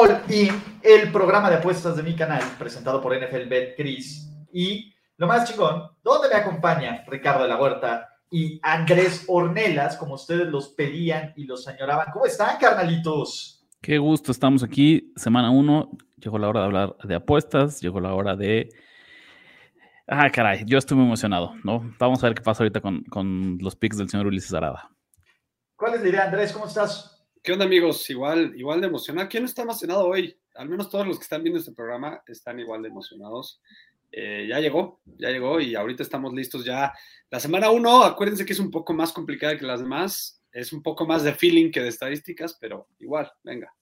All In, el programa de apuestas de mi canal, presentado por NFL Bet Chris. Y lo más chingón, donde me acompaña Ricardo de la Huerta y Andrés Ornelas, como ustedes los pedían y los añoraban. ¿Cómo están, carnalitos? Qué gusto, estamos aquí, semana uno. Llegó la hora de hablar de apuestas, llegó la hora de. Ah, caray, yo estoy muy emocionado, ¿no? Vamos a ver qué pasa ahorita con, con los picks del señor Ulises Arada. ¿Cuál es la idea, Andrés? ¿Cómo estás? ¿Qué onda, amigos? Igual, igual de emocionado. ¿Quién está emocionado hoy? Al menos todos los que están viendo este programa están igual de emocionados. Eh, ya llegó, ya llegó y ahorita estamos listos ya. La semana uno, acuérdense que es un poco más complicada que las demás. Es un poco más de feeling que de estadísticas, pero igual, venga.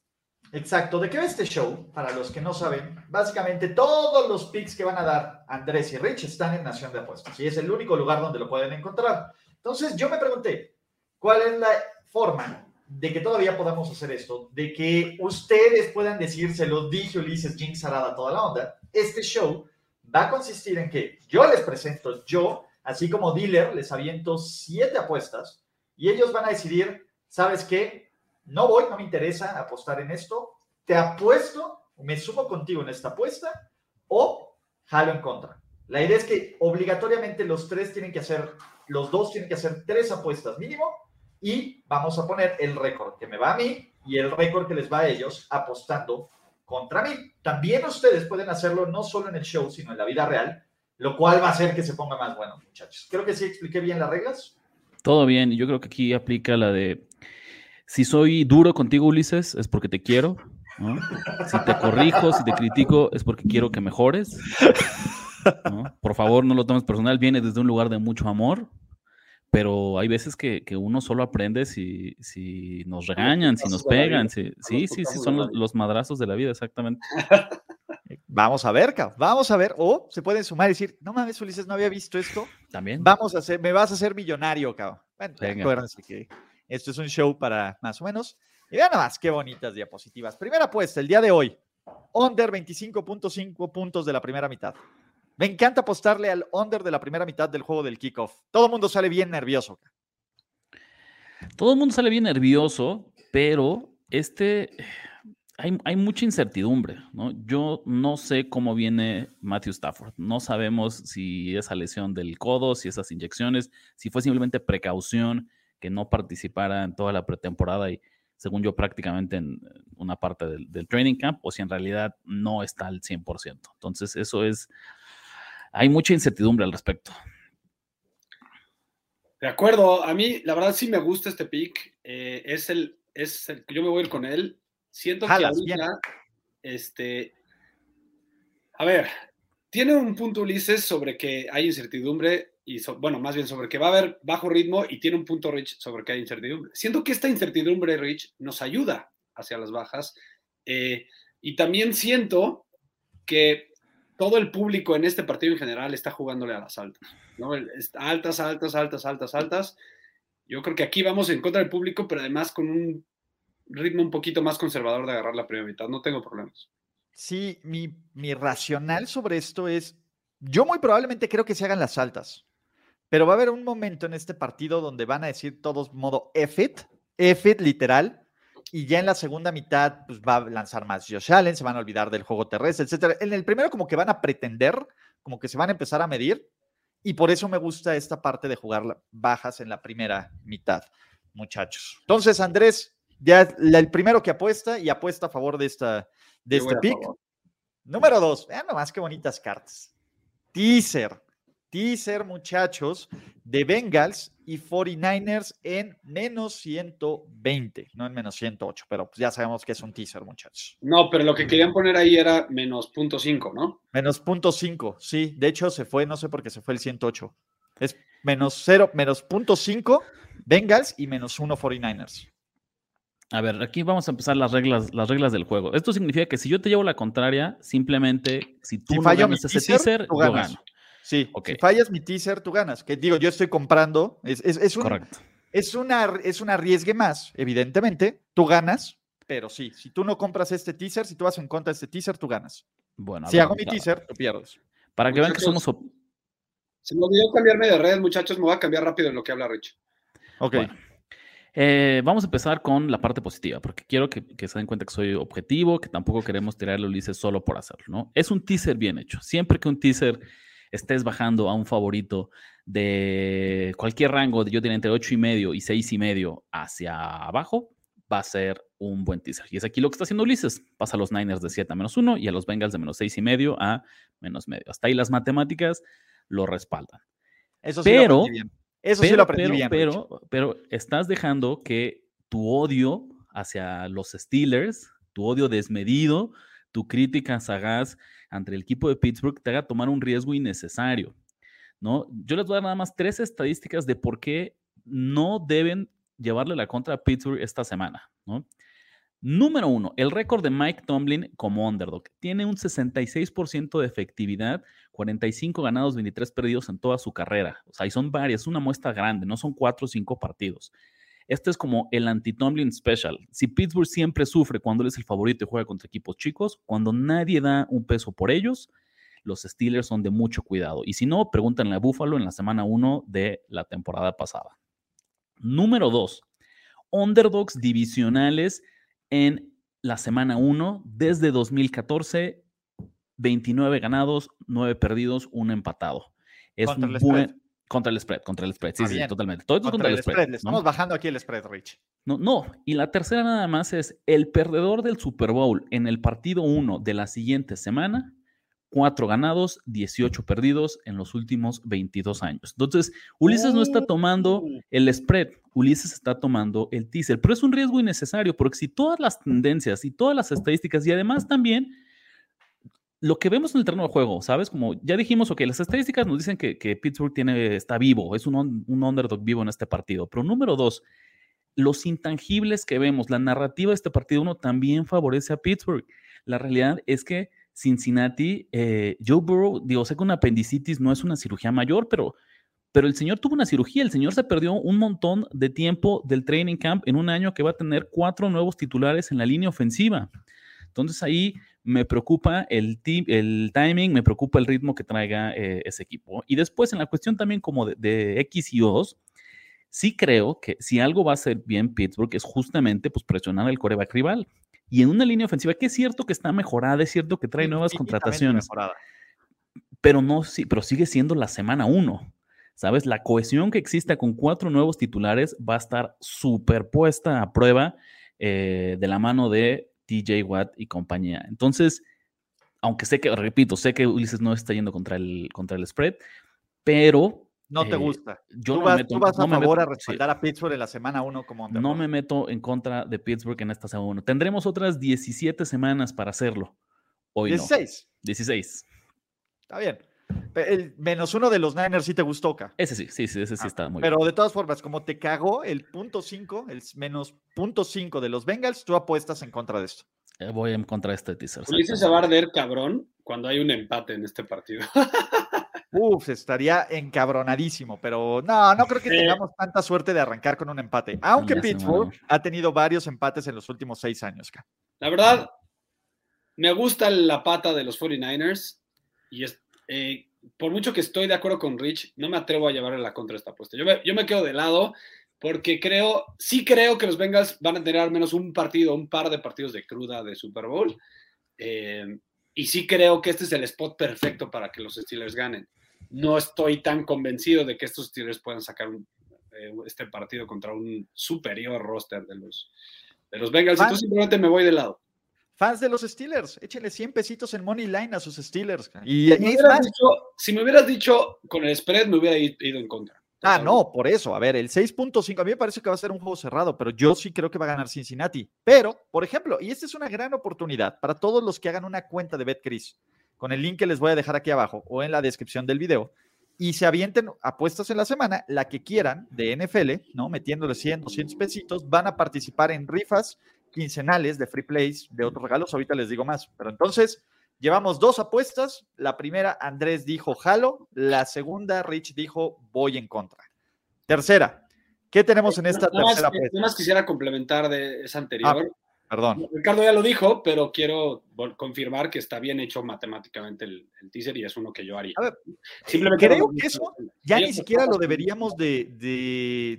Exacto. ¿De qué va este show? Para los que no saben, básicamente todos los picks que van a dar Andrés y Rich están en Nación de Apuestas y es el único lugar donde lo pueden encontrar. Entonces, yo me pregunté, ¿cuál es la forma de que todavía podamos hacer esto? De que ustedes puedan decir, se lo dije Ulises, Jinx Arada, toda la onda. Este show va a consistir en que yo les presento, yo, así como dealer, les aviento siete apuestas y ellos van a decidir, ¿sabes qué? No voy, no me interesa apostar en esto, te apuesto, me sumo contigo en esta apuesta o jalo en contra. La idea es que obligatoriamente los tres tienen que hacer, los dos tienen que hacer tres apuestas mínimo y vamos a poner el récord que me va a mí y el récord que les va a ellos apostando contra mí. También ustedes pueden hacerlo no solo en el show, sino en la vida real, lo cual va a hacer que se ponga más bueno, muchachos. Creo que sí expliqué bien las reglas. Todo bien, yo creo que aquí aplica la de si soy duro contigo, Ulises, es porque te quiero. Si te corrijo, si te critico, es porque quiero que mejores. Por favor, no lo tomes personal, viene desde un lugar de mucho amor, pero hay veces que, que uno solo aprende si, si nos regañan, si nos pegan. Si, sí, sí, sí, son los, los, madrazos de la vida, exactamente. Vamos a ver, cabrón. Vamos a ver. O se pueden sumar y decir, no mames, Ulises, no había visto esto. También. Vamos a hacer, me vas a hacer millonario, cabrón. Bueno, acuérdense que esto es un show para más o menos. Y vean nada más qué bonitas diapositivas. Primera apuesta, el día de hoy. Under 25.5 puntos de la primera mitad. Me encanta apostarle al under de la primera mitad del juego del kickoff. Todo el mundo sale bien nervioso. Todo el mundo sale bien nervioso, pero este hay, hay, mucha incertidumbre, ¿no? Yo no sé cómo viene Matthew Stafford. No sabemos si esa lesión del codo, si esas inyecciones, si fue simplemente precaución que no participara en toda la pretemporada y, según yo, prácticamente en una parte del, del training camp, o si en realidad no está al 100%. Entonces, eso es hay mucha incertidumbre al respecto. De acuerdo, a mí la verdad sí me gusta este pick. Eh, es el, es el, yo me voy a ir con él. Siento Jalas, que ahorita, este, a ver, tiene un punto Ulises sobre que hay incertidumbre y so, bueno, más bien sobre que va a haber bajo ritmo y tiene un punto Rich sobre que hay incertidumbre. Siento que esta incertidumbre Rich nos ayuda hacia las bajas eh, y también siento que todo el público en este partido en general está jugándole a las altas, ¿no? Altas, altas, altas, altas, altas. Yo creo que aquí vamos en contra del público, pero además con un ritmo un poquito más conservador de agarrar la primera mitad. No tengo problemas. Sí, mi, mi racional sobre esto es, yo muy probablemente creo que se hagan las altas, pero va a haber un momento en este partido donde van a decir todos modo F it, F it literal, y ya en la segunda mitad pues, va a lanzar más Josh Allen, se van a olvidar del juego terrestre, etcétera. En el primero como que van a pretender, como que se van a empezar a medir, y por eso me gusta esta parte de jugar bajas en la primera mitad, muchachos. Entonces, Andrés, ya el primero que apuesta y apuesta a favor de, esta, de este pick. Número dos, vean nomás qué bonitas cartas. Teaser, teaser, muchachos, de Bengals y 49ers en menos 120, no en menos 108, pero pues ya sabemos que es un teaser, muchachos. No, pero lo que querían poner ahí era menos punto 5, ¿no? Menos punto 5, sí. De hecho, se fue, no sé por qué se fue el 108. Es menos 0, menos punto 5 Bengals y menos 1 49ers. A ver, aquí vamos a empezar las reglas, las reglas del juego. Esto significa que si yo te llevo la contraria, simplemente si tú Si no fallo ganas ese teaser, teaser, tú yo ganas. gano. Sí, Ok. si fallas mi teaser, tú ganas. Que digo, yo estoy comprando. Es, es, es un- Correcto. es una, es un arriesgue más, evidentemente. Tú ganas, pero sí, si tú no compras este teaser, si tú vas en contra de este teaser, tú ganas. Bueno, Si ver, hago mi teaser, tú pierdes. Para que vean que somos... Se me olvidó cambiarme de red, muchachos. Me voy a cambiar rápido en lo que habla Rich. Ok. Bueno, eh, vamos a empezar con la parte positiva, porque quiero que, que se den cuenta que soy objetivo, que tampoco queremos tirarle a Ulises solo por hacerlo, ¿no? Es un teaser bien hecho. Siempre que un teaser estés bajando a un favorito de cualquier rango, de yo diría entre 8 y medio y 6 y medio hacia abajo, va a ser un buen teaser. Y es aquí lo que está haciendo Ulises. Pasa a los Niners de 7 a menos 1 y a los Bengals de menos 6 y medio a menos medio. Hasta ahí las matemáticas lo respaldan. Eso sí pero- lo aprendí bien. Eso sí lo aprendí pero, bien. Pero estás dejando que tu odio hacia los Steelers, tu odio desmedido, tu crítica sagaz ante el equipo de Pittsburgh te haga tomar un riesgo innecesario. ¿no? Yo les voy a dar nada más tres estadísticas de por qué no deben llevarle la contra a Pittsburgh esta semana. ¿no? Número uno, el récord de Mike Tomlin como underdog. Tiene un 66% de efectividad, 45 ganados, 23 perdidos en toda su carrera. O sea, y son varias, una muestra grande, no son cuatro o cinco partidos. Este es como el anti-Tomlin special. Si Pittsburgh siempre sufre cuando él es el favorito y juega contra equipos chicos, cuando nadie da un peso por ellos, los Steelers son de mucho cuidado. Y si no, pregúntenle a Buffalo en la semana 1 de la temporada pasada. Número 2, underdogs divisionales en la semana 1 desde 2014, 29 ganados, 9 perdidos, 1 empatado. Es un buen. Contra el spread, contra el spread. Sí, Ah, sí, totalmente. Todo esto es Contra contra, el spread. Le ¿no? estamos bajando aquí el spread, Rich. No, no, y la tercera nada más es el perdedor del Super Bowl en el partido 1 de la siguiente semana, 4 ganados, 18 perdidos en los últimos 22 años. Entonces, Ulises no está tomando Uh. el spread, Ulises está tomando el teaser, pero es un riesgo innecesario porque si todas las tendencias y todas las estadísticas y además también lo que vemos en el terreno de juego, ¿sabes? Como ya dijimos, ok, las estadísticas nos dicen que, Pittsburgh tiene, está vivo, es un, un underdog vivo en este partido, pero número dos, los intangibles que vemos, la narrativa de este partido uno también favorece a Pittsburgh. La realidad es que Cincinnati, eh, Joe Burrow, digo, sé que una apendicitis no es una cirugía mayor, pero, pero el señor tuvo una cirugía, el señor se perdió un montón de tiempo del training camp en un año que va a tener cuatro nuevos titulares en la línea ofensiva. Entonces ahí me preocupa el, el timing, me preocupa el ritmo que traiga eh, ese equipo. Y después en la cuestión también como de, de X y O's, sí creo que si algo va a hacer bien Pittsburgh es justamente pues, presionar al coreback rival. Y en una línea ofensiva que es cierto que está mejorada, es cierto que trae nuevas contrataciones, Mejorada. pero no, sí, pero sigue siendo la semana uno. ¿Sabes? La cohesión que exista con cuatro nuevos titulares va a estar superpuesta a prueba eh, de la mano de TJ Watt y compañía. Entonces, aunque sé que, repito, sé que Ulises no está yendo contra el, contra el spread, pero No te eh, gusta. yo tú no vas, me meto, tú vas no a me favor meto- a respaldar a Pittsburgh en la semana 1 como sí, no me meto en contra de Pittsburgh en esta semana. Tendremos otras 17 semanas para hacerlo. Hoy no. 16. 16. Está bien. El menos uno de los Niners sí te gustó, Ka. Ese sí, sí, sí, ese sí Ah, está muy Pero bien. de todas formas, como te cagó el punto 5, el menos punto 5 de los Bengals, tú apuestas en contra de esto. Eh, Voy en contra de este teaser. Ulises se va a arder cabrón cuando hay un empate en este partido. Uf, estaría encabronadísimo, pero no, no creo que tengamos tanta suerte de arrancar con un empate. Aunque Ya Pittsburgh ha tenido varios empates en los últimos seis años. Ka. La verdad, me gusta la pata de los 49ers y es, eh, por mucho que estoy de acuerdo con Rich, no me atrevo a llevarle la contra esta apuesta. Yo me, yo me quedo de lado porque creo, sí creo que los Bengals van a tener al menos un partido, un par de partidos de cruda de Super Bowl. eh, y sí creo que este es el spot perfecto para que los Steelers ganen. No estoy tan convencido de que estos Steelers puedan sacar un- eh, este partido contra un superior roster de los, de los Bengals. Entonces simplemente me voy de lado. Fans de los Steelers, échenle 100 pesitos en Money Line a sus Steelers. Y, Si me, hubieras dicho, si me hubieras dicho con el spread, me hubiera ido en contra. Ah, no, por eso. A ver, el 6.5, a mí me parece que va a ser un juego cerrado, pero yo sí creo que va a ganar Cincinnati. Pero, por ejemplo, y esta es una gran oportunidad para todos los que hagan una cuenta de BetCris, con el link que les voy a dejar aquí abajo o en la descripción del video, y se avienten apuestas en la semana, la que quieran de NFL, ¿no? Metiéndole 100, 200 pesitos, van a participar en rifas quincenales de free plays, de otros regalos, ahorita les digo más. Pero entonces, llevamos dos apuestas. La primera, Andrés dijo jalo, la segunda, Rich dijo voy en contra. Tercera, ¿qué tenemos en esta tercera apuesta? más quisiera complementar de esa anterior. Ah, Perdón. Ricardo ya lo dijo, pero quiero confirmar que está bien hecho matemáticamente el, teaser y es uno que yo haría. A ver, Simplemente creo que eso ya ni siquiera lo deberíamos de,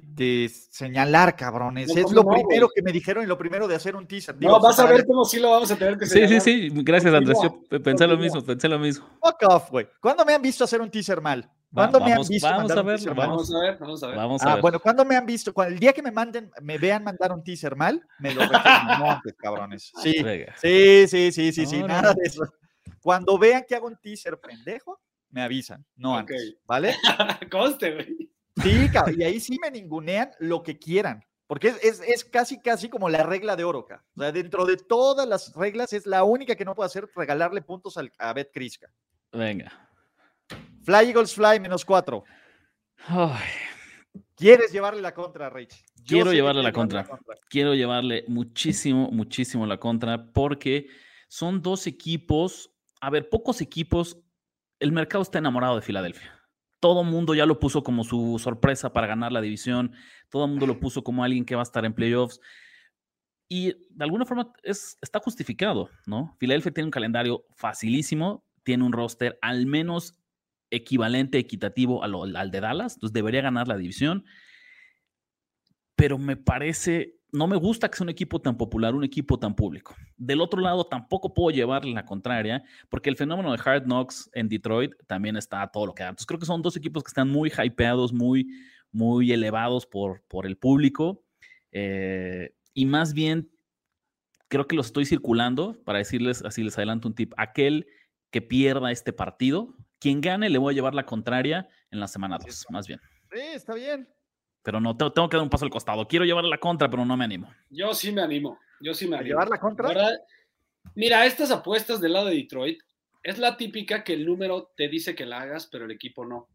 de, señalar, cabrones. es lo primero que me dijeron y lo primero de hacer un teaser. no, vas a ver cómo sí lo vamos a tener que señalar. Sí, sí, sí. Gracias, Andrés. Yo pensé lo mismo, pensé lo mismo. Fuck off, güey. ¿Cuándo me han visto hacer un teaser mal? ¿Cuándo me han visto? Vamos a, ver, vamos a ver, vamos a ver. Vamos a ah, Bueno, ¿cuándo me han visto? Cuando, el día que me manden, me vean mandar un teaser mal, me lo no antes, cabrones. Sí, sí, sí, sí, sí, sí, nada de eso. Cuando vean que hago un teaser pendejo, me avisan, no antes, ¿vale? Conste, güey. Sí, y ahí sí me ningunean lo que quieran. Porque es, es, casi, casi como la regla de Oroca. O sea, dentro de todas las reglas, es la única que no puedo hacer regalarle puntos a Bet Crisca. Venga. Fly Eagles Fly, menos cuatro. ¿Quieres llevarle la contra, Rich? quiero llevarle la contra. Quiero llevarle muchísimo, muchísimo la contra porque son dos equipos. A ver, pocos equipos. El mercado está enamorado de Filadelfia. Todo el mundo ya lo puso como su sorpresa para ganar la división. Todo el mundo lo puso como alguien que va a estar en playoffs. Y de alguna forma es, está justificado, ¿no? Filadelfia tiene un calendario facilísimo, tiene un roster al menos equivalente, equitativo al de Dallas, entonces debería ganar la división. Pero me parece, no me gusta que sea un equipo tan popular, un equipo tan público. Del otro lado, tampoco puedo llevarle la contraria, porque el fenómeno de Hard Knocks en Detroit también está a todo lo que da. Entonces creo que son dos equipos que están muy hypeados, muy, muy elevados por, por el público. Eh, y más bien, creo que los estoy circulando para decirles, así les adelanto un tip, aquel que pierda este partido, quien gane le voy a llevar la contraria en la semana 2, más bien. Sí, está bien. Pero no, tengo que dar un paso al costado. Quiero llevarle la contra, pero no me animo. Yo sí me animo. Yo sí me animo. ¿Llevar la contra? Mira, estas apuestas del lado de Detroit es la típica que el número te dice que la hagas, pero el equipo no.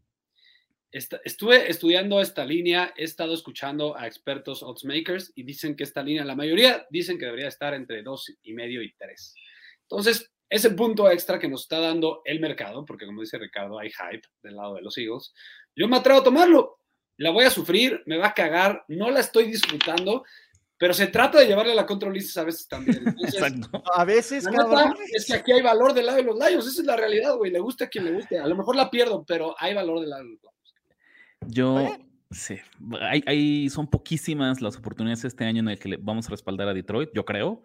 estuve estudiando esta línea, he estado escuchando a expertos oddsmakers y dicen que esta línea, la mayoría dicen que debería estar entre dos y medio y tres. Entonces, ese punto extra que nos está dando el mercado, porque como dice Ricardo, hay hype del lado de los Eagles, yo me atrevo a tomarlo. La voy a sufrir, me va a cagar, no la estoy disfrutando, pero se trata de llevarle la control a veces también. a veces, es que aquí hay valor del lado de los Lions, esa es la realidad, güey, le gusta a quien le guste. A lo mejor la pierdo, pero hay valor del lado de los Lions. Yo, sí, hay, son poquísimas las oportunidades este año en el que le vamos a respaldar a Detroit, yo creo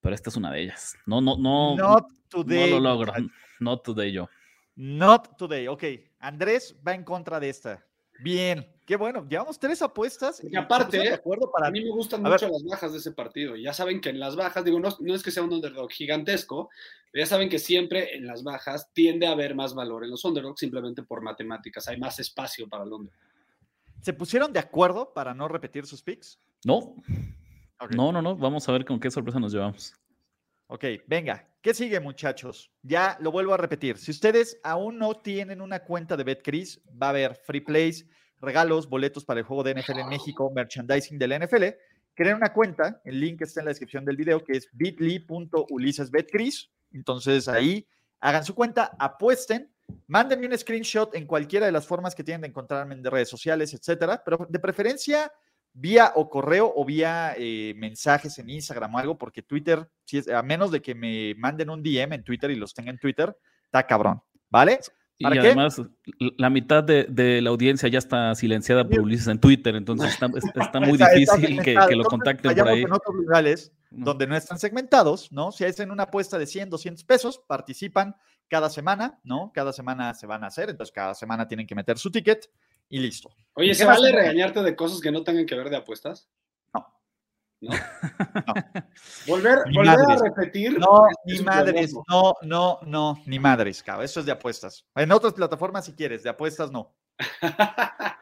pero esta es una de ellas. No, no, no. Not today. No lo logro. Not today yo. Not today. Ok. Andrés va en contra de esta. Bien. Qué bueno. Llevamos tres apuestas. Y aparte, de acuerdo para... a mí me gustan mucho las bajas de ese partido. Ya saben que en las bajas, digo, no, no es que sea un underdog gigantesco, pero ya saben que siempre en las bajas tiende a haber más valor en los underdogs simplemente por matemáticas. Hay más espacio para el underdog. ¿Se pusieron de acuerdo para no repetir sus picks? No. No, no, no. Vamos a ver con qué sorpresa nos llevamos. Ok, venga. ¿Qué sigue, muchachos? Ya lo vuelvo a repetir. Si ustedes aún no tienen una cuenta de BetCris, va a haber free plays, regalos, boletos para el juego de NFL en México, merchandising de la NFL. Creen una cuenta, el link está en la descripción del video, que es bit.ly.ulisesbetcris. Entonces ahí hagan su cuenta, apuesten, mándenme un screenshot en cualquiera de las formas que tienen de encontrarme en redes sociales, etcétera, pero de preferencia vía o correo o vía eh, mensajes en Instagram o algo, porque Twitter, si es, a menos de que me manden un DM en Twitter y los tenga en Twitter, está cabrón, ¿vale? y además, la mitad de, la audiencia ya está silenciada por Ulises en Twitter, entonces está, muy difícil que, lo contacten por ahí. En otros lugares donde no están segmentados, ¿no? Si hacen una apuesta de 100, 200 pesos, participan cada semana, ¿no? Cada semana se van a hacer, entonces cada semana tienen que meter su ticket y listo. Oye, ¿se vale regañarte de cosas que no tengan que ver de apuestas? No. ¿No? Volver, volver a repetir. No, ni madres, no, no, no, ni madres, cabrón. Eso es de apuestas. En otras plataformas, si quieres, de apuestas no. Nada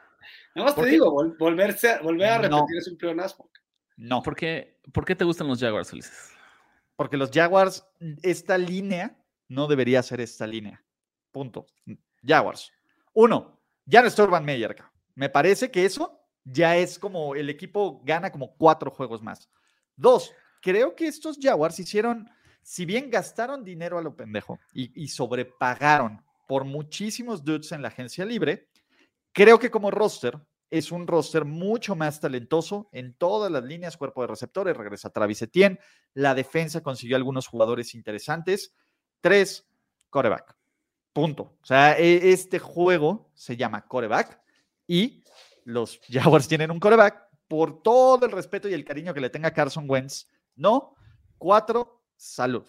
más te digo, volverse, volver a repetir es un pleonasmo. No. ¿Por qué, ¿Por qué te gustan los Jaguars, Ulises? Porque los Jaguars, esta línea no debería ser esta línea. Punto. Jaguars. Uno, ya no está Urban Meyer. Me parece que eso ya es como el equipo gana como cuatro juegos más. Dos, creo que estos Jaguars hicieron, si bien gastaron dinero a lo pendejo y, y sobrepagaron por muchísimos dudes en la agencia libre, creo que como roster es un roster mucho más talentoso en todas las líneas, cuerpo de receptores, regresa Travis Etienne, la defensa consiguió algunos jugadores interesantes. Tres, coreback. Punto. O sea, e, este juego se llama coreback y los Jaguars tienen un coreback por todo el respeto y el cariño que le tenga Carson Wentz. No. Cuatro, salud.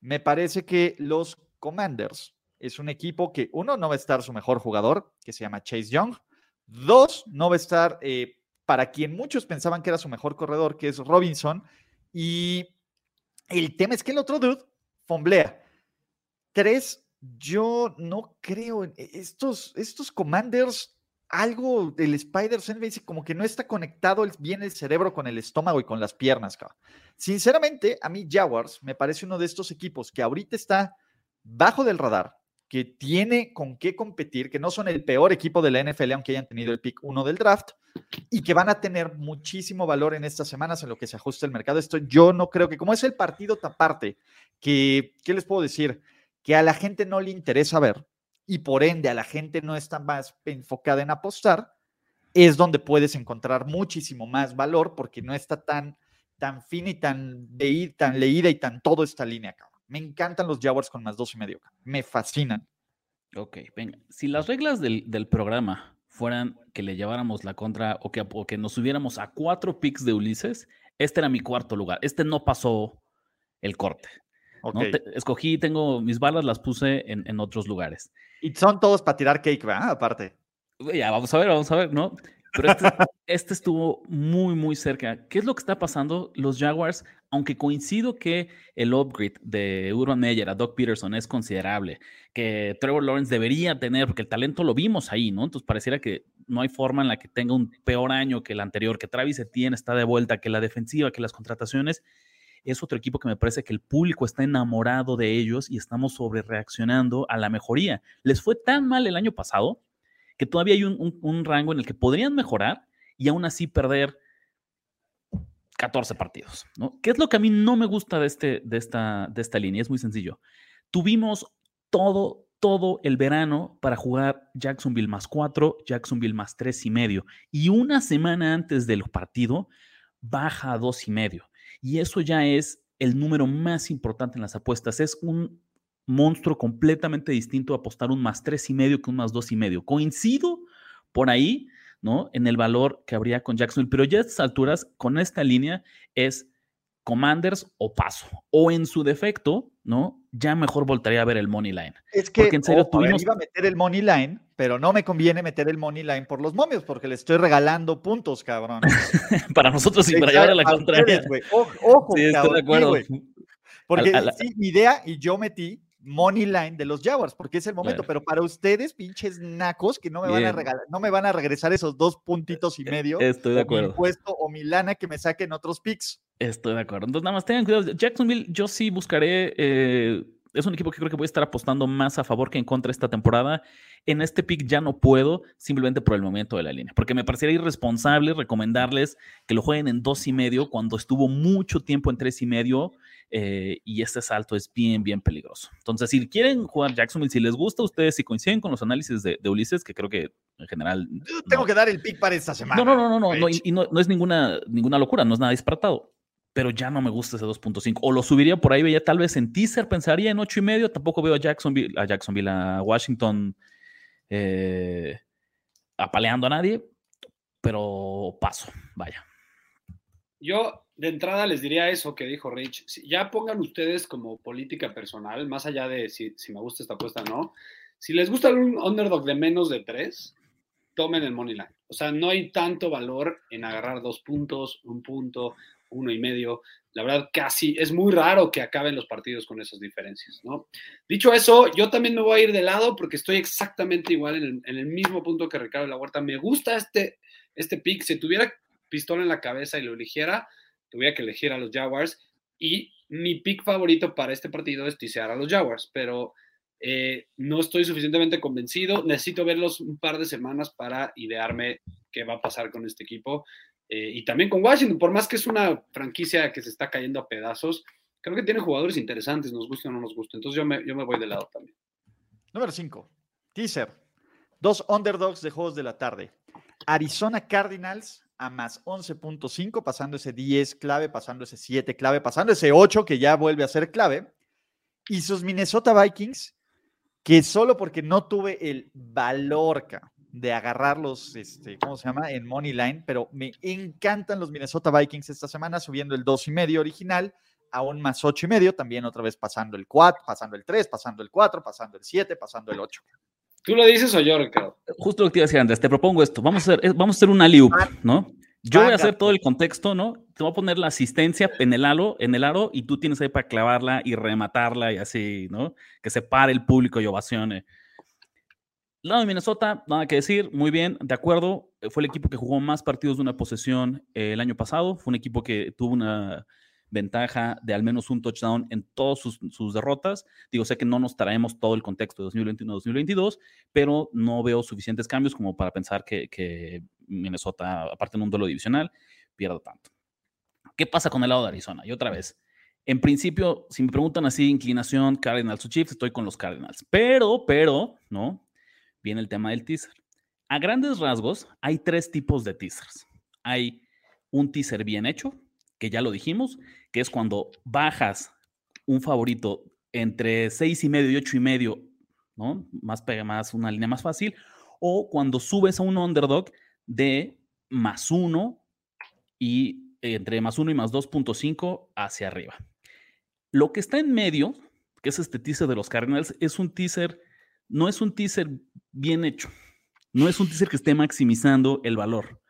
Me parece que los Commanders es un equipo que uno no va a estar su mejor jugador, que se llama Chase Young Dos, no va a estar eh, para quien muchos pensaban que era su mejor corredor, que es Robinson. Y el tema es que el otro dude fomblea. Tres, yo no creo en e, estos, estos commanders. Algo del Spider Sense como que no está conectado bien el cerebro con el estómago y con las piernas. Sinceramente, a mí Jaguars me parece uno de estos equipos que ahorita está bajo del radar, que tiene con qué competir, que no son el peor equipo de la NFL, aunque hayan tenido el pick 1 del draft, y que van a tener muchísimo valor en estas semanas en lo que se ajusta el mercado. Esto yo no creo que, como es el partido taparte, que, ¿qué les puedo decir? Que a la gente no le interesa ver y por ende a la gente no está más enfocada en apostar, es donde puedes encontrar muchísimo más valor porque no está tan, tan fina y tan, leída y tan todo esta línea acá. Me encantan los Jaguars con más dos y medio. Me fascinan. Ok, venga. Si las reglas del, programa fueran que le lleváramos la contra o que, que, nos subiéramos a cuatro picks de Ulises, este era mi cuarto lugar. Este no pasó el corte. Escogí, tengo mis balas, las puse en, otros lugares. Y son todos para tirar cake, ¿verdad? Aparte. Ya, vamos a ver, vamos a ver, ¿no? Pero este, este, estuvo muy, muy cerca. ¿Qué es lo que está pasando? Los Jaguars, aunque coincido que el upgrade de Urban Meyer a Doc Peterson es considerable, que Trevor Lawrence debería tener, porque el talento lo vimos ahí, ¿no? Entonces pareciera que no hay forma en la que tenga un peor año que el anterior, que Travis Etienne está de vuelta, que la defensiva, que las contrataciones. Es otro equipo que me parece que el público está enamorado de ellos y estamos sobre reaccionando a la mejoría. Les fue tan mal el año pasado que todavía hay un, rango en el que podrían mejorar y aún así perder 14 partidos. ¿no? ¿Qué es lo que a mí no me gusta de, este, de, esta, de esta línea? Es muy sencillo. Tuvimos todo, todo el verano para jugar Jacksonville más 4, Jacksonville más 3 y medio. Y una semana antes del partido baja a 2 y medio. Y eso ya es el número más importante en las apuestas. Es un monstruo completamente distinto apostar un más tres y medio que un más dos y medio. Coincido por ahí, ¿no? En el valor que habría con Jacksonville, pero ya a estas alturas, con esta línea, es Commanders o paso. O en su defecto, ¿no? Ya mejor voltaría a ver el money line. Es que en serio tuvimos... iba a meter el money line, pero no me conviene meter el money line por los momios, porque le estoy regalando puntos, cabrón. para nosotros y para llevar a la contraria. Ojo, sí, estoy de acuerdo. porque sí, mi idea, y yo metí money line de los Jaguars, porque es el momento, pero para ustedes, pinches nacos, que no me van a regalar, no me van a regresar esos dos puntitos y e, medio. Estoy de acuerdo. Mi o mi lana que me saquen otros picks. Estoy de acuerdo. Entonces, nada más tengan cuidado. Jacksonville, yo sí buscaré. Eh, es un equipo que creo que voy a estar apostando más a favor que en contra esta temporada. En este pick ya no puedo, simplemente por el momento de la línea, porque me parecería irresponsable recomendarles que lo jueguen en dos y medio cuando estuvo mucho tiempo en tres y medio eh, y este salto es bien, bien peligroso. Entonces, si quieren jugar Jacksonville, si les gusta a ustedes, si coinciden con los análisis de, Ulises, que creo que en general... tengo que dar el pick para esta semana. No, no, no, no, no, y, no, es ninguna, ninguna locura, no es nada disparatado pero ya no me gusta ese 2.5. O lo subiría por ahí, veía tal vez en teaser, pensaría en 8 y medio. Tampoco veo a Jacksonville, a Jacksonville, a Washington eh, apaleando a nadie, pero paso, vaya. Yo de entrada les diría eso que dijo Rich. Ya pongan ustedes como política personal, más allá de si, me gusta esta apuesta o no. Si les gusta un underdog de menos de tres, tomen el money line. O sea, no hay tanto valor en agarrar dos puntos, un punto, uno y medio. La verdad, casi es muy raro que acaben los partidos con esas diferencias, ¿no? Dicho eso, yo también me voy a ir de lado porque estoy exactamente igual en el, mismo punto que Ricardo La Huerta. Me gusta este, este pick. Si tuviera pistola en la cabeza y lo eligiera, tuviera que elegir a los Jaguars. Y mi pick favorito para este partido es tisear a los Jaguars, pero Eh, no estoy suficientemente convencido. Necesito verlos un par de semanas para idearme qué va a pasar con este equipo. Eh, y también con Washington, por más que es una franquicia que se está cayendo a pedazos, creo que tiene jugadores interesantes, nos gusta o no nos gusta. Entonces yo me, yo me voy de lado también. Número 5. Teaser. Dos underdogs de juegos de la tarde. Arizona Cardinals a más 11.5, pasando ese 10 clave, pasando ese 7 clave, pasando ese 8 que ya vuelve a ser clave. Y sus Minnesota Vikings, que solo porque no tuve el valor de agarrarlos, este, ¿cómo se llama? En Money Line, pero me encantan los Minnesota Vikings esta semana, subiendo el 2 y medio original a un más 8 y medio, también otra vez pasando el 4, pasando el 3, pasando el 4, pasando el 7, pasando el 8. ¿Tú lo dices o yo, Ricardo? Justo lo que te iba a decir, Andrés, te propongo esto. Vamos a hacer, vamos a hacer una loop, ¿no? Yo voy a hacer todo el contexto, ¿no? Te voy a poner la asistencia en el aro, en el aro y tú tienes ahí para clavarla y rematarla y así, ¿no? Que se pare el público y ovacione. Lado de Minnesota, nada que decir, muy bien, de acuerdo. Fue el equipo que jugó más partidos de una posesión eh, el año pasado. Fue un equipo que tuvo una ventaja de al menos un touchdown en todas sus, derrotas. Digo, sé que no nos traemos todo el contexto de 2021-2022, pero no veo suficientes cambios como para pensar que, Minnesota, aparte en un duelo divisional, pierda tanto. ¿Qué pasa con el lado de Arizona? Y otra vez, en principio, si me preguntan así, inclinación Cardinals o Chiefs, estoy con los Cardinals. Pero, pero, ¿no? Viene el tema del teaser. A grandes rasgos, hay tres tipos de teasers. Hay un teaser bien hecho, que ya lo dijimos, que es cuando bajas un favorito entre seis y medio y ocho y medio, ¿no? Más pega más, una línea más fácil, o cuando subes a un underdog de más uno y entre más uno y más 2.5 hacia arriba. Lo que está en medio, que es este teaser de los Cardinals, es un teaser, no es un teaser bien hecho, no es un teaser que esté maximizando el valor.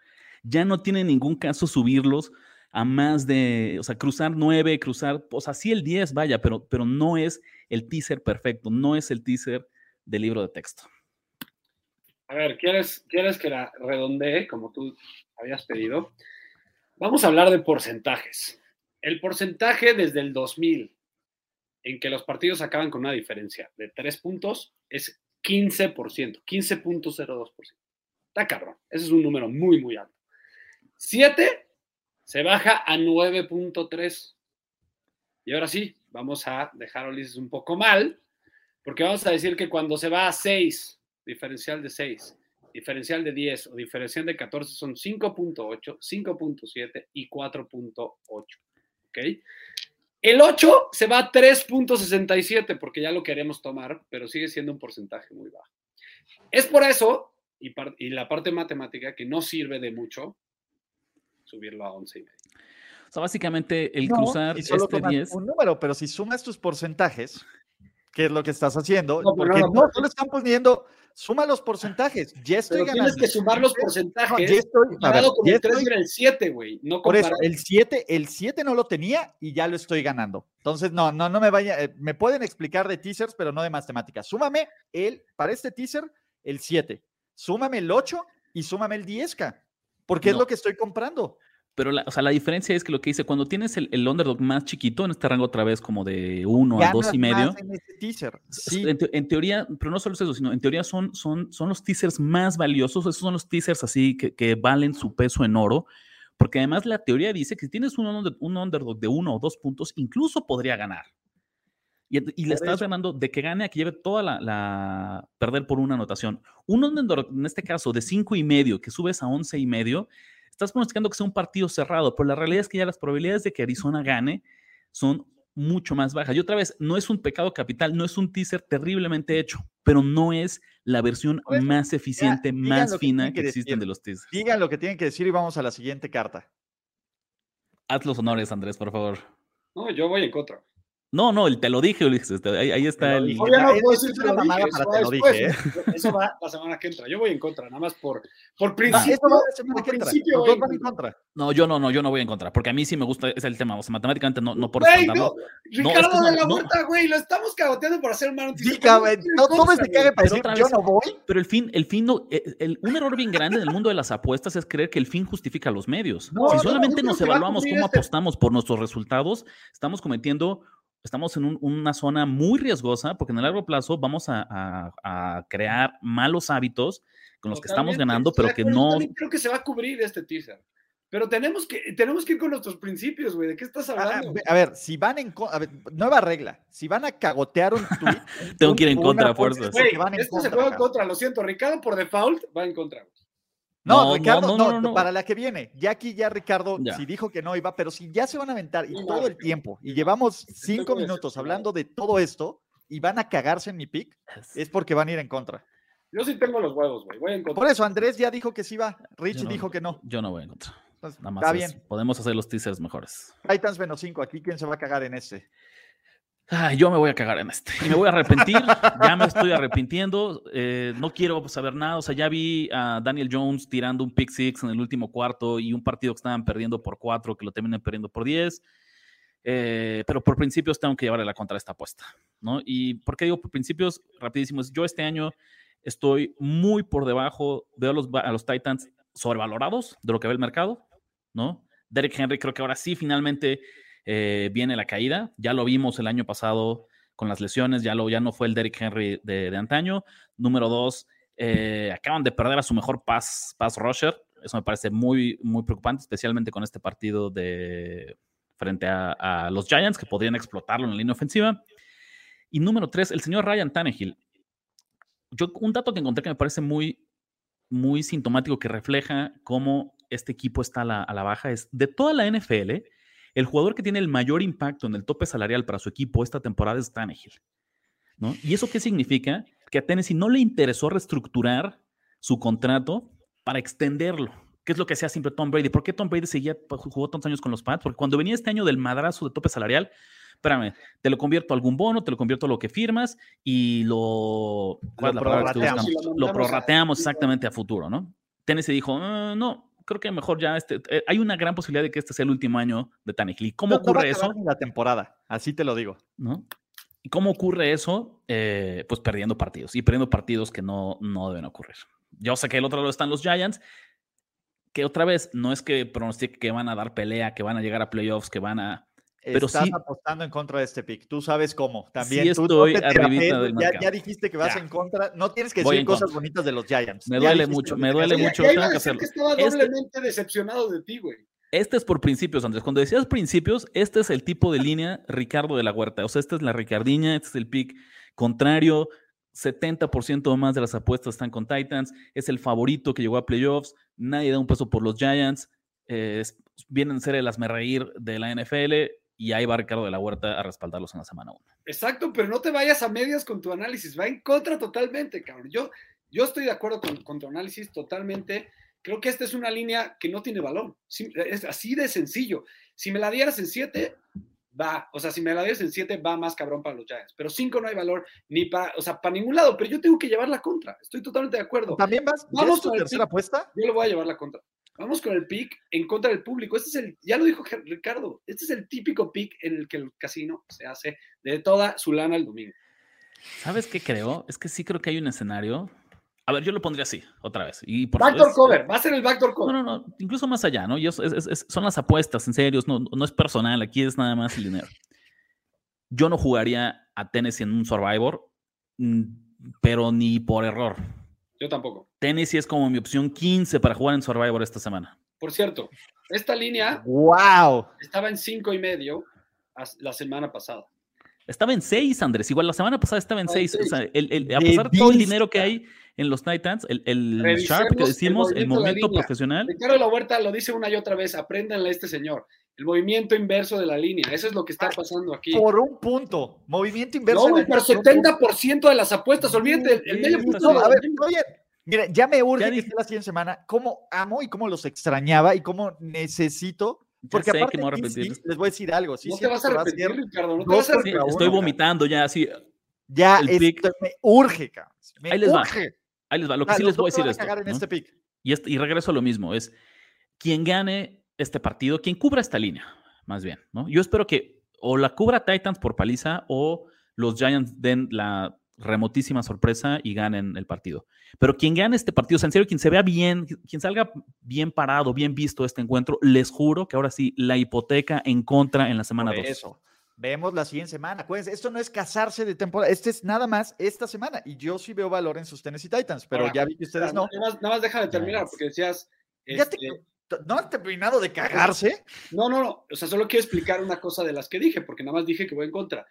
Ya no tiene ningún caso subirlos a más de, o sea, cruzar 9, cruzar, o sea, sí el 10, vaya, pero, pero no es el teaser perfecto, no es el teaser del libro de texto. A ver, ¿quieres, ¿quieres que la redondee como tú habías pedido? Vamos a hablar de porcentajes. El porcentaje desde el 2000 en que los partidos acaban con una diferencia de 3 puntos es 15%, 15.02%. Está cabrón. Ese es un número muy, muy alto. 7 se baja a 9.3. Y ahora sí, vamos a dejar a Ulises un poco mal, porque vamos a decir que cuando se va a 6, diferencial de 6, diferencial de 10 o diferencial de 14 son 5.8, 5.7 y 4.8. ¿Ok? El 8 se va a 3.67 porque ya lo queremos tomar, pero sigue siendo un porcentaje muy bajo. Es por eso, y, y la parte matemática, que no sirve de mucho subirlo a 11 y medio. O sea, básicamente el cruzar este 10. Un número, pero si sumas tus porcentajes, ¿qué es lo que estás haciendo? No, Porque no, no, están poniendo, suma los porcentajes. Ya estoy ganando. Tienes que sumar los porcentajes. ya estoy, ganado con el 3 era el 7, güey. No por eso, el 7, el 7 no lo tenía y ya lo estoy ganando. Entonces, no, no, no me vaya. Eh, me pueden explicar de teasers, pero no de matemáticas. Súmame el, para este teaser, el 7. Súmame el 8 y súmame el 10K porque es lo que estoy comprando. Pero la, o sea, la diferencia es que lo que dice, cuando tienes el, el underdog más chiquito, en este rango otra vez como de 1 a 2 y medio. En, en, teoría, pero no solo es eso, sino en teoría son, son, son los teasers más valiosos. Esos son los teasers así que, que valen su peso en oro. Porque además la teoría dice que si tienes un, un underdog de 1 o 2 puntos, incluso podría ganar. Y, le estás ganando de que gane a que lleve toda la, perder por una anotación. Un underdog, en este caso, de 5 y medio, que subes a 11 y medio, estás pronosticando que sea un partido cerrado, pero la realidad es que ya las probabilidades de que Arizona gane son mucho más bajas. Y otra vez, no es un pecado capital, no es un teaser terriblemente hecho, pero no es la versión más eficiente, más fina que, existen de los teasers. Digan lo que tienen que decir y vamos a la siguiente carta. Haz los honores, Andrés, por favor. No, yo voy en contra. No, no, te lo dije, Ulises. Este, ahí, ahí está el. No puedo decir que lo dije, eso, va lo dije, ¿eh? eso va la semana que entra. Yo voy en contra, nada más por, por principio. Ah, por principio voy en contra. No, yo no, no, yo no voy en contra, porque a mí sí me gusta es el tema. O sea, matemáticamente no, no por eso. No, Ricardo de la Huerta, güey, lo estamos cagoteando por hacer un mal Sí, cabrón, no, todo se cague para decir, yo no voy. Pero el fin, el fin no, eh, el, un error bien grande en el mundo de las apuestas es creer que el fin justifica los medios. si solamente nos evaluamos cómo este apostamos por nuestros resultados, estamos cometiendo estamos en una zona muy riesgosa porque en el largo plazo vamos a, crear malos hábitos con los que estamos ganando, pero que no... Creo que se va a cubrir este teaser. Pero tenemos que, tenemos que ir con nuestros principios, güey. ¿De qué estás ah, ah, hablando? A, ver, si van en a nueva regla. Si van a cagotear un tweet. Tengo que ir en contra, fuerzas. Güey, esto se juega en contra. Lo siento, Ricardo por default va en contra. No, Ricardo, no, para la que viene. Ya aquí ya Ricardo si dijo que no iba, pero si ya se van a aventar y todo el tiempo y llevamos cinco minutos hablando de todo esto y van a cagarse en mi pick, es porque van a ir en contra. Yo sí tengo los huevos, güey. Voy en contra. Por eso Andrés ya dijo que sí va. Rich dijo que no. Yo no voy en contra. Pues, Nada más está bien. Podemos hacer los teasers mejores. Titans menos 5. Aquí, ¿quién se va a cagar en ese? yo me voy a cagar en este. Y me voy a arrepentir. ya me estoy arrepintiendo. Eh, no quiero saber nada. O sea, ya vi a Daniel Jones tirando un pick six en el último cuarto y un partido que estaban perdiendo por cuatro, que lo terminan perdiendo por diez. Eh, pero por principios tengo que llevarle la contra esta apuesta. ¿no? ¿Y por qué digo por principios? Rapidísimo. Yo este año estoy muy por debajo. A los, a los Titans sobrevalorados de lo que ve el mercado. ¿no? Derek Henry creo que ahora sí finalmente eh, viene la caída. Ya lo vimos el año pasado con las lesiones, ya, lo, ya no fue el Derrick Henry de, antaño. Número dos, eh, acaban de perder a su mejor pass, pass rusher. Eso me parece muy, muy preocupante, especialmente con este partido de frente a, los Giants, que podrían explotarlo en la línea ofensiva. Y número tres, el señor Ryan Tannehill. Yo, un dato que encontré que me parece muy, muy sintomático, que refleja cómo este equipo está a la baja, es de toda la NFL, el jugador que tiene el mayor impacto en el tope salarial para su equipo esta temporada es Tannehill. ¿no? ¿Y eso qué significa? Que a Tennessee no le interesó reestructurar su contrato para extenderlo. ¿Qué es lo que hacía siempre Tom Brady? ¿Por qué Tom Brady seguía, jugó tantos años con los Pats? Porque cuando venía este año del madrazo de tope salarial, espérame, te lo convierto a algún bono, te lo convierto a lo que firmas y lo, lo prorrateamos. Lo prorrateamos exactamente a futuro, ¿no? Tennessee dijo, ah, no, creo que mejor ya este, eh, hay una gran posibilidad de que este sea el último año de Tannehill. ¿Cómo ocurre eso? la temporada, así te lo digo. ¿No? ¿Y cómo ocurre eso? Eh, pues perdiendo partidos y perdiendo partidos que no, no deben ocurrir. Yo sé que el otro lado están los Giants, que otra vez no es que pronostique que van a dar pelea, que van a llegar a playoffs, que van a pero Estás sí, apostando en contra de este pick. Tú sabes cómo. También sí estoy del ya, ya, dijiste que vas en contra. No tienes que decir cosas bonitas de los Giants. Me duele mucho, me duele mucho. Tengo que hacerlo. Que estaba este doblemente decepcionado de ti, güey. Este es por principios, Andrés. Cuando decías principios, este es el tipo de línea Ricardo de la Huerta. O sea, esta es la Ricardiña, este es el pick contrario. 70% más de las apuestas están con Titans. Es el favorito que llegó a playoffs. Nadie da un peso por los Giants. Eh, vienen a ser el reír de la NFL y ahí va Ricardo de la Huerta a respaldarlos en la semana 1. Exacto, pero no te vayas a medias con tu análisis, va en contra totalmente, cabrón. Yo, yo estoy de acuerdo con, tu análisis totalmente. Creo que esta es una línea que no tiene valor. Es así de sencillo. Si me la dieras en 7, va. O sea, si me la dieras en 7, va más cabrón para los Giants. Pero 5 no hay valor ni para, o sea, para ningún lado. Pero yo tengo que llevar la contra. Estoy totalmente de acuerdo. ¿También vas? ¿Vamos tu tercera apuesta? Yo le voy a llevar la contra. Vamos con el pick en contra del público. Este es el, ya lo dijo Ricardo, este es el típico pick en el que el casino se hace de toda su lana el domingo. ¿Sabes qué creo? Es que sí creo que hay un escenario. A ver, yo lo pondría así, otra vez. Y backdoor cover, va a ser el backdoor cover. No, no, no, incluso más allá, ¿no? son las apuestas, en serio, no, no es personal, aquí es nada más el dinero. Yo no jugaría a Tennessee en un Survivor, mm, pero ni por error. Yo tampoco. Tennessee es como mi opción 15 para jugar en Survivor esta semana. Por cierto, esta línea wow. estaba en 5 y medio la semana pasada. Estaba en 6, Andrés. Igual la semana pasada estaba en 6. O sea, a pesar de todo el dinero que hay en los Titans, el, el Sharp que decimos, el, movimiento profesional. Ricardo La Huerta lo dice una y otra vez, apréndanle a este señor. El movimiento inverso de la línea. Eso es lo que está ah, pasando aquí. Por un punto. Movimiento inverso. No, pero 70% de las apuestas. Olvídate, el medio punto. a ver, oye, mira, ya me urge que esté la siguiente semana. Cómo amo y cómo los extrañaba y cómo necesito. Porque aparte, les voy a decir algo. Sí, no te vas a repetir, Ricardo. No te vas a repetir. Estoy vomitando ya, así. Ya, esto, me urge, cabrón. Me Ahí les urge. va. Ahí les va. Lo que sí les voy a decir es. Este y, este, y regreso a lo mismo. Es quien gane este partido, quien cubra esta línea, más bien, ¿no? Yo espero que o la cubra Titans por paliza o los Giants den la remotísima sorpresa y ganen el partido. Pero quien gane este partido, en serio, quien se vea bien, quien salga bien parado, bien visto este encuentro, les juro que ahora sí, la hipoteca en contra en la semana 2. Eso. Vemos la siguiente semana. Acuérdense, esto no es casarse de temporada, este es nada más esta semana. Y yo sí veo valor en sus Tennessee Titans, pero Ahora, ya vi que ustedes no. Nada más, nada más déjame terminar, porque decías. Te- ¿No han terminado de cagarse? No, no, no. O sea, solo quiero explicar una cosa de las que dije, porque nada más dije que voy en contra.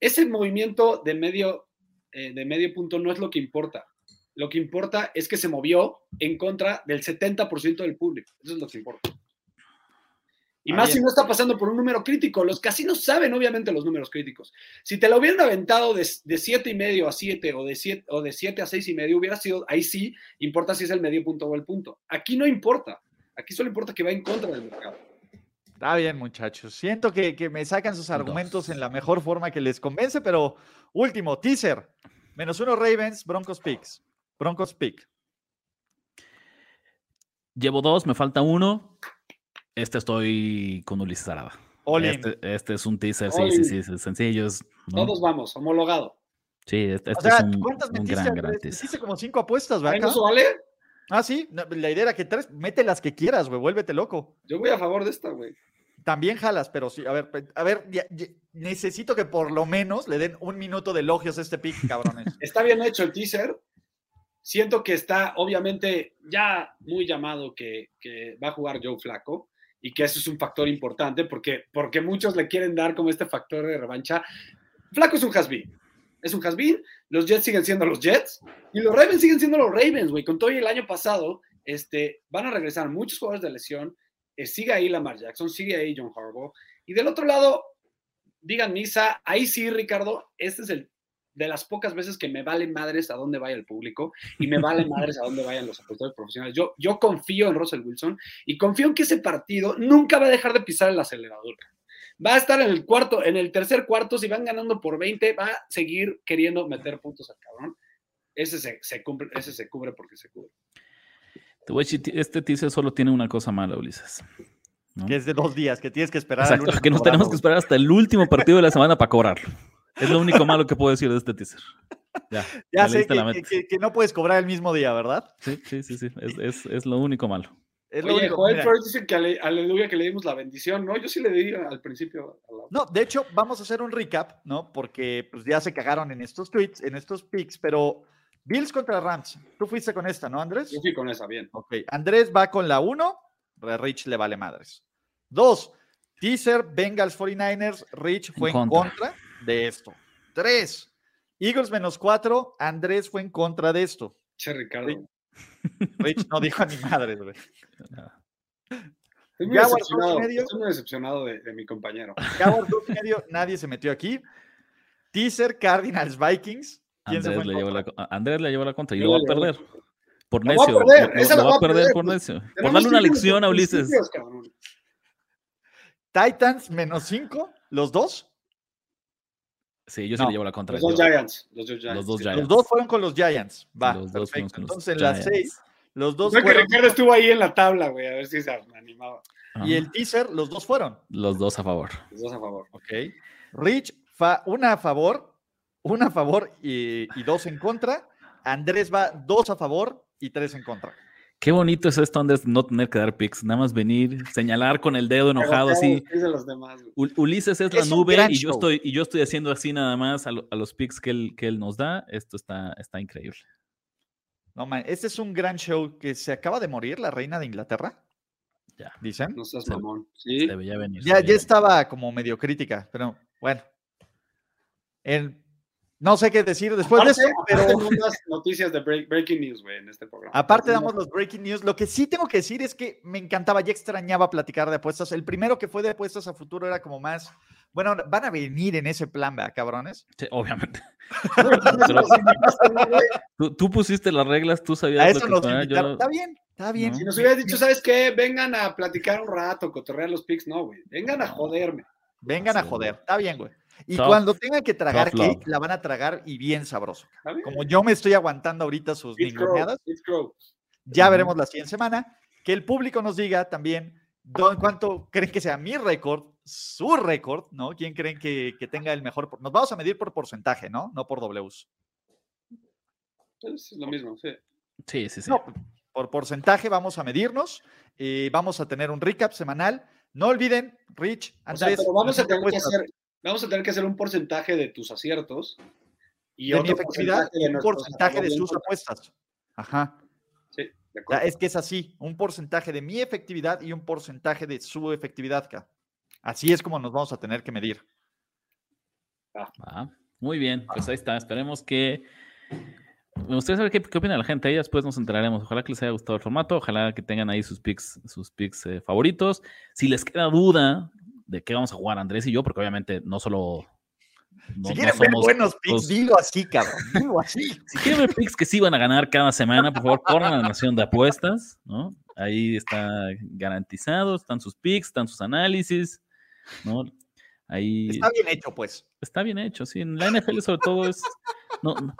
Ese movimiento de medio, eh, de medio punto no es lo que importa. Lo que importa es que se movió en contra del 70% del público. Eso es lo que importa. Y Ah, más bien. si no está pasando por un número crítico. Los casinos saben, obviamente, los números críticos. Si te lo hubieran aventado de, de 7 y medio a 7 o de 7 o de 7 a 6 y medio, hubiera sido, ahí sí, importa si es el medio punto o el punto. Aquí no importa. Aquí solo importa que va en contra del mercado. Está bien, muchachos. Siento que, que me sacan sus argumentos en la mejor forma que les convence, pero último, teaser. Menos uno Ravens, Broncos Picks. Broncos Pick. Llevo dos, me falta uno. Este estoy con Ulises Arada. Este, este es un teaser, sí, sí, sí, sí, sencillo. es- ¿no? Todos vamos, homologado. Sí, este, O este sea, es un, ¿cuántas un metiste? gran, gran. Metiste como cinco apuestas, ¿Ay, ¿verdad? ¿No se vale? Ah, sí. No, La idea era que tres, mete las que quieras, güey. Vuélvete loco. Yo voy a favor de esta, güey. También jalas, pero sí. A ver, a ver, ya- ya- necesito que por lo menos le den un minuto de elogios a este pick, cabrones. Está bien hecho el teaser. Siento que está, obviamente, ya muy llamado que, que va a jugar Joe Flaco y que eso es un factor importante porque, porque muchos le quieren dar como este factor de revancha. Flaco es un has Es un has Los Jets siguen siendo los Jets y los Ravens siguen siendo los Ravens, güey. Con todo y el año pasado, este, van a regresar muchos jugadores de lesión. Eh, sigue ahí Lamar Jackson, sigue ahí John Harbaugh. Y del otro lado, digan misa, ahí sí, Ricardo, este es el de las pocas veces que me vale madres a dónde vaya el público y me vale madres a dónde vayan los apostadores profesionales. Yo, yo confío en Russell Wilson y confío en que ese partido nunca va a dejar de pisar el acelerador. Va a estar en el cuarto, en el tercer cuarto, si van ganando por 20, va a seguir queriendo meter puntos al cabrón. Ese se, se cumple, ese se cubre porque se cubre. Este teaser solo tiene una cosa mala, Ulises. ¿no? que es de dos días, que tienes que esperar. al Exacto, que nos tenemos que esperar hasta el último partido de la semana para cobrarlo. Es lo único malo que puedo decir de este teaser. Ya, Ya me sé que, que- que no puedes cobrar el mismo día, ¿verdad? Sí, sí, sí, sí. Es, es- es lo único malo. Es lo Oye, único. Joel mira. Flores dice que ale- aleluya que le dimos la bendición, ¿no? Yo sí le di al principio. a la- No, de hecho, vamos a hacer un recap, ¿no? Porque pues, ya se cagaron en estos tweets, en estos picks, pero Bills contra Rams. Tú fuiste con esta, ¿no, Andrés? Yo fui con esa, bien. Ok, Andrés va con la 1, Rich le vale madres. 2, teaser, Bengals 49ers, Rich fue en contra. contra de esto. 3, Eagles menos 4, Andrés fue en contra de esto. Che, Ricardo. Rich no dijo ni madres, güey. Estoy muy Jaguars, decepcionado. medio. Estoy muy decepcionado de, de mi compañero. Cowboys dos medio, nadie se metió aquí. Teaser, Cardinals, Vikings. ¿Quién se Andrés en le, llevó la, a- Andrés le llevó la contra y lo va a perder. Por a necio. lo- lo va a a perder por necio. Por darle una lección a Ulises. Titans menos 5, los dos. Sí, yo sí No, le llevo la contra. Los dos Giants. Los dos Giants. Los dos. Giants. Los dos fueron con los Giants. Va, Los perfecto. con los Entonces en las. 6, los dos Creo que fueron. Ricardo estuvo ahí en la tabla, güey, a ver si se animaba. Y el teaser, los dos fueron. Los dos a favor. Los dos a favor. Ok. Rich, fa- una a favor, una a favor y, y dos en contra. Andrés va dos a favor y tres en contra. Qué bonito es esto, Andrés, no tener que dar pics, nada más venir, señalar con el dedo enojado así. Ulises es la Es nube y yo estoy y yo estoy haciendo así nada más a, lo- a los picks que él, que él nos da. Esto está, está increíble. No, man, este es un gran show que se acaba de morir la reina de Inglaterra. Ya. Dicen. No seas Se- mamón. Sí. Se veía venir. se Ya, ya venir. estaba como medio crítica, pero bueno. El- no sé qué decir después de eso, pero das noticias de break- breaking news, güey, en este programa. aparte damos los breaking news. Lo que sí tengo que decir es que me encantaba, ya extrañaba platicar de apuestas. El primero que fue de apuestas a futuro era como más, bueno, van a venir en ese plan, ¿verdad, cabrones? Sí, obviamente. Pero- Tú, tú pusiste las reglas, tú sabías A lo eso que nos fuera, yo- invitaron. Está bien, está bien. No. Si nos hubieras dicho, ¿sabes qué? Vengan a platicar un rato, cotorrear los pics. No, güey. Vengan a joderme. Vengan a joder, está bien, güey. Y Tough- cuando tengan que tragar cake, la van a tragar y bien sabroso. Como yo me estoy aguantando ahorita sus ninguneadas, ya veremos la siguiente semana. Que el público nos diga también cuánto creen que sea mi récord, su récord, ¿no? ¿Quién creen que, que tenga el mejor? Nos vamos a medir por porcentaje, ¿no? No por Ws. Es lo mismo, sí. Sí, sí, sí. No, por porcentaje vamos a medirnos. eh, vamos a tener un recap semanal. No olviden, Rich, O sea, Andrés. pero vamos a tener que hacer Vamos a tener que hacer un porcentaje de tus aciertos y de mi efectividad porcentaje y de un porcentaje de sus apuestas. Ajá. Sí, de O sea, acuerdo. es que es así, un porcentaje de mi efectividad y un porcentaje de su efectividad. Así es como nos vamos a tener que medir. Ah, muy bien, pues ahí está. Esperemos que. Me gustaría saber qué, qué opina la gente. Ahí después nos enteraremos. Ojalá que les haya gustado el formato. Ojalá que tengan ahí sus picks, sus picks eh, favoritos. Si les queda duda de qué vamos a jugar Andrés y yo, porque obviamente no solo. No, si no quieren ver buenos picks, los- dilo así, cabrón. Dilo así. Si quieren ver picks que sí van a ganar cada semana, por favor, corran a la nación de apuestas, ¿no? Ahí está garantizado, están sus picks, están sus análisis, ¿no? Ahí Está bien hecho, pues. está bien hecho, sí. En la NFL sobre todo es, no, no-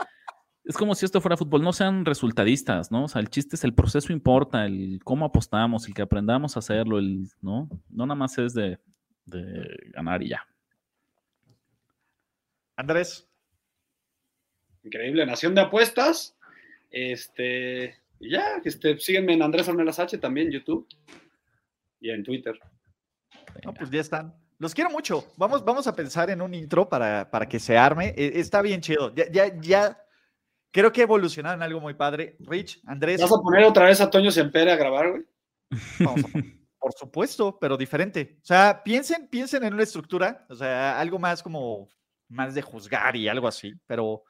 es como si esto fuera fútbol, no sean resultadistas, ¿no? O sea, el chiste es el proceso importa, el cómo apostamos, el que aprendamos a hacerlo, el, ¿no? No nada más es de, de ganar y ya. Andrés, Increíble, Nación de Apuestas. Este, y ya, este, síguenme en Andrés Ornelas H también, YouTube y en Twitter. no, pues ya están. Los quiero mucho. Vamos, vamos a pensar en un intro para, para que se arme. E- Está bien chido. Ya, ya, ya. Creo que evolucionaron algo muy padre. Rich, Andrés, ¿Vas a poner otra vez a Toño Sempere a grabar, güey? vamos a poner- por supuesto, pero diferente. O sea, piensen, piensen en una estructura, o sea, algo más como más de juzgar y algo así, pero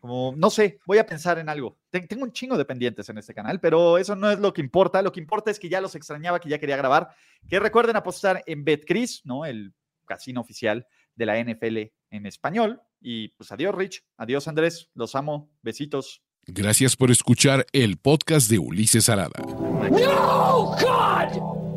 como, no sé, voy a pensar en algo. Ten- Tengo un chingo de pendientes en este canal, pero eso no es lo que importa. Lo que importa es que ya los extrañaba, que ya quería grabar. Que recuerden apostar en BetCris, ¿no? El casino oficial de la NFL en español. Y pues adiós, Rich. Adiós, Andrés. Los amo. Besitos. Gracias por escuchar el podcast de Ulises Arada. No, God!